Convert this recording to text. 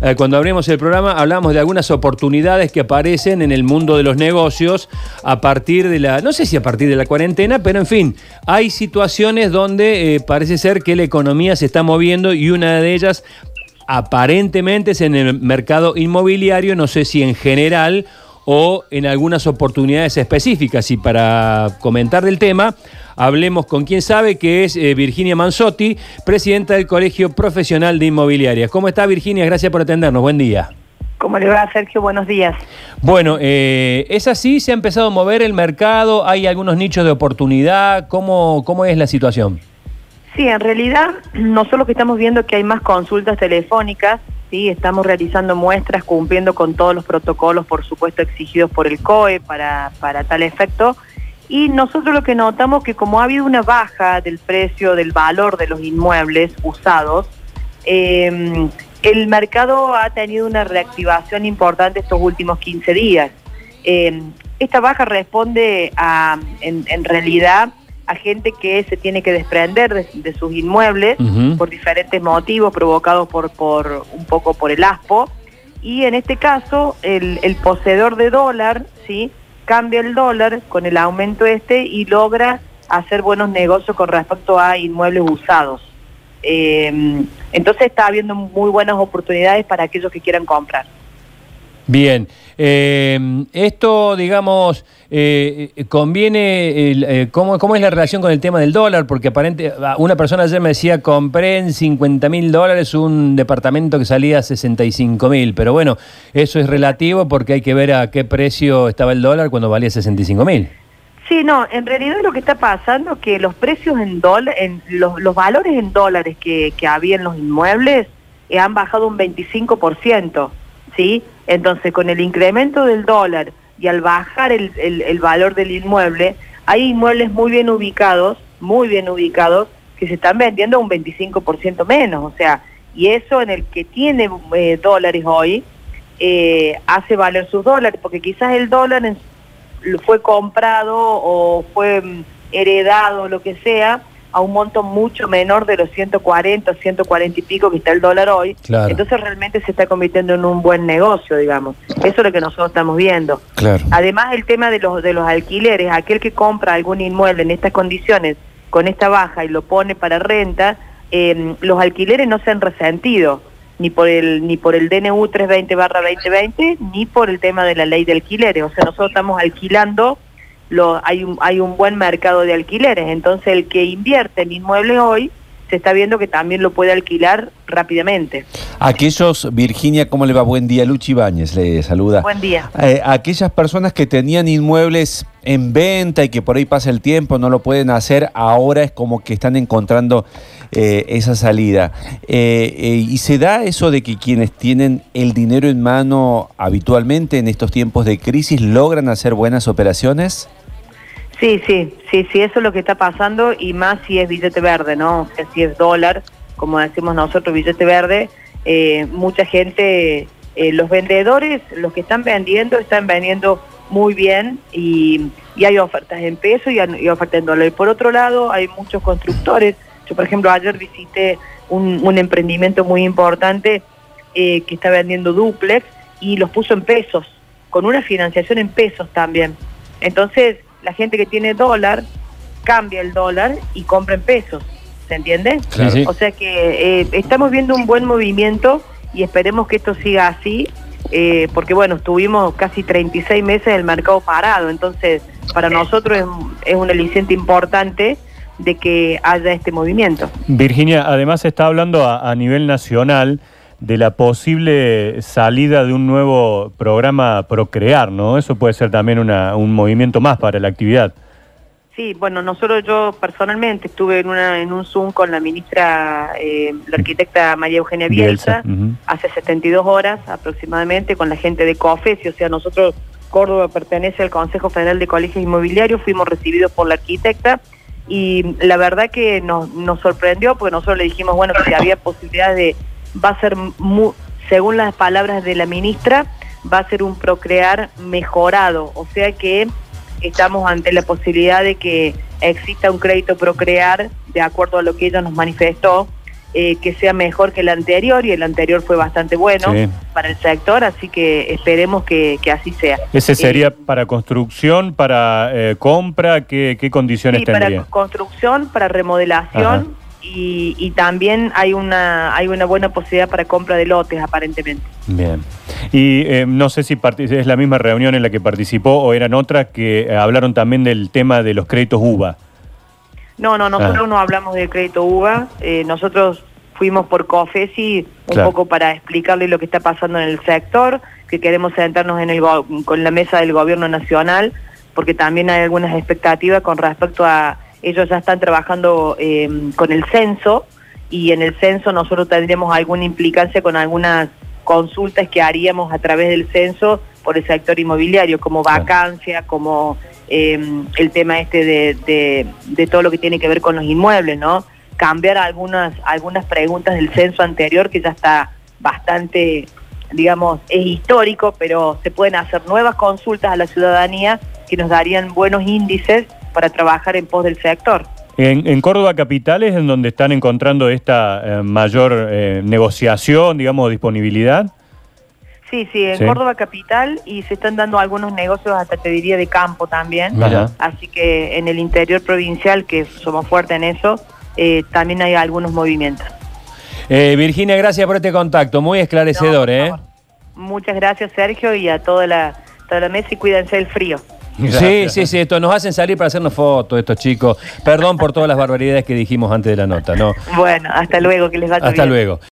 eh, cuando abrimos el programa, hablamos de algunas oportunidades que aparecen en el mundo de los negocios a partir de la, no sé si a partir de la cuarentena, pero en fin, hay situaciones donde eh, parece ser que la economía se está moviendo y una de ellas aparentemente es en el mercado inmobiliario, no sé si en general o en algunas oportunidades específicas. Y para comentar del tema, hablemos con quien sabe, que es eh, Virginia Manzotti, presidenta del Colegio Profesional de Inmobiliarias. ¿Cómo está Virginia? Gracias por atendernos. Buen día. ¿Cómo le va, Sergio? Buenos días. Bueno, eh, ¿es así? ¿Se ha empezado a mover el mercado? ¿Hay algunos nichos de oportunidad? ¿Cómo, cómo es la situación? Sí, en realidad nosotros que estamos viendo que hay más consultas telefónicas, ¿sí? estamos realizando muestras cumpliendo con todos los protocolos, por supuesto, exigidos por el COE para, para tal efecto. Y nosotros lo que notamos que como ha habido una baja del precio, del valor de los inmuebles usados, eh, el mercado ha tenido una reactivación importante estos últimos 15 días. Eh, esta baja responde a, en, en realidad, a gente que se tiene que desprender de, sus inmuebles por diferentes motivos provocados por, por un poco por el ASPO. Y en este caso, el, poseedor de dólar, ¿sí? Cambia el dólar con el aumento este y logra hacer buenos negocios con respecto a inmuebles usados. Eh, entonces está habiendo muy buenas oportunidades para aquellos que quieran comprar. Bien, eh, esto, digamos, eh, conviene, eh, ¿cómo, ¿cómo, es la relación con el tema del dólar? Porque aparente, una persona ayer me decía, compré en 50 mil dólares un departamento que salía a 65 mil, pero bueno, eso es relativo porque hay que ver a qué precio estaba el dólar cuando valía 65 mil. Sí, no, en realidad lo que está pasando es que los precios en dólares, en los, los, valores en dólares que, que había en los inmuebles han bajado un 25%. ¿sí? Entonces, con el incremento del dólar y al bajar el, valor del inmueble, hay inmuebles muy bien ubicados, muy bien ubicados, que se están vendiendo un 25% menos, o sea, y eso en el que tiene eh, dólares hoy, eh, hace valer sus dólares, porque quizás el dólar fue comprado o fue mm, heredado, lo que sea, a un monto mucho menor de los 140, 140 y pico que está el dólar hoy. Entonces realmente se está convirtiendo en un buen negocio, digamos. Eso es lo que nosotros estamos viendo. Además el tema de los, de los alquileres, aquel que compra algún inmueble en estas condiciones, con esta baja y lo pone para renta, eh, los alquileres no se han resentido ni por el ni por el DNU 320 barra 2020 ni por el tema de la ley de alquileres. O sea, nosotros estamos alquilando hay, un, hay un buen mercado de alquileres. Entonces el que invierte en inmuebles hoy se está viendo que también lo puede alquilar rápidamente. Aquellos, Virginia, ¿cómo le va? Buen día, Luchi Ibáñez le saluda. Buen día. Eh, aquellas personas que tenían inmuebles en venta y que por ahí pasa el tiempo, no lo pueden hacer, ahora es como que están encontrando eh, esa salida. Eh, ¿Y se da eso de que quienes tienen el dinero en mano habitualmente en estos tiempos de crisis logran hacer buenas operaciones? Sí, sí, sí, sí, eso es lo que está pasando y más si es billete verde, ¿no? O sea, si es dólar, como decimos nosotros, billete verde, eh, mucha gente, eh, los vendedores, los que están vendiendo, están vendiendo muy bien y, hay ofertas en peso y, ofertas en dólar. Y por otro lado, hay muchos constructores. Yo, por ejemplo, ayer visité un, emprendimiento muy importante eh, que está vendiendo duplex y los puso en pesos, con una financiación en pesos también. Entonces, la gente que tiene dólar cambia el dólar y compra en pesos, ¿se entiende? O sea que eh, estamos viendo un buen movimiento y esperemos que esto siga así, eh, porque bueno, estuvimos casi 36 meses en el mercado parado, entonces para nosotros es, es un aliciente importante de que haya este movimiento. Virginia, además se está hablando a nivel nacional de la posible salida de un nuevo programa Procrear, ¿no? Eso puede ser también una, un movimiento más para la actividad. Sí, bueno, nosotros yo personalmente estuve en, una, en un Zoom con la ministra, eh, la arquitecta María Eugenia Bielsa, hace 72 horas aproximadamente, con la gente de COFESI, o sea, nosotros, Córdoba pertenece al Consejo Federal de Colegios Inmobiliarios, fuimos recibidos por la arquitecta y la verdad que nos, nos sorprendió porque nosotros le dijimos, bueno, que si había posibilidad de va a ser, según las palabras de la ministra, va a ser un procrear mejorado, o sea que estamos ante la posibilidad de que exista un crédito procrear, de acuerdo a lo que ella nos manifestó, eh, que sea mejor que el anterior y el anterior fue bastante bueno Sí. para el sector, así que esperemos que, que así sea. ¿Ese Eh, sería para construcción, para eh, compra? ¿Qué, qué condiciones Sí, para construcción, para remodelación. Y, y también hay una hay una buena posibilidad para compra de lotes aparentemente. Bien. Y eh, no sé si es la misma reunión en la que participó o eran otras que eh, hablaron también del tema de los créditos UVA. No, no, nosotros Ah. no hablamos del crédito UVA, eh, nosotros fuimos por COFESI un Claro. poco para explicarle lo que está pasando en el sector, que queremos sentarnos en el go- con la mesa del gobierno nacional, porque también hay algunas expectativas con respecto a, ellos ya están trabajando eh, con el censo, y en el censo nosotros tendríamos alguna implicancia con algunas consultas que haríamos a través del censo por el sector inmobiliario, como vacancia, como eh, el tema este de, de- de todo lo que tiene que ver con los inmuebles, ¿no? Cambiar algunas, algunas preguntas del censo anterior que ya está bastante, digamos, es histórico, pero se pueden hacer nuevas consultas a la ciudadanía que nos darían buenos índices para trabajar en pos del sector. En, en Córdoba Capital es en donde están encontrando esta eh, mayor eh, negociación, digamos, disponibilidad. Sí, sí, en Sí. Córdoba capital y se están dando algunos negocios, hasta te diría de campo también. Ajá. Así que en el interior provincial, que somos fuertes en eso, eh, también hay algunos movimientos. Eh, Virginia, gracias por este contacto, muy esclarecedor, No, ¿eh? Muchas gracias, Sergio, y a toda la, toda la mesa y cuídense del frío. Sí, sí, sí, esto nos hacen salir para hacernos fotos estos chicos. Perdón por todas las barbaridades que dijimos antes de la nota, ¿no? Bueno, hasta luego, que les vaya Hasta bien. luego.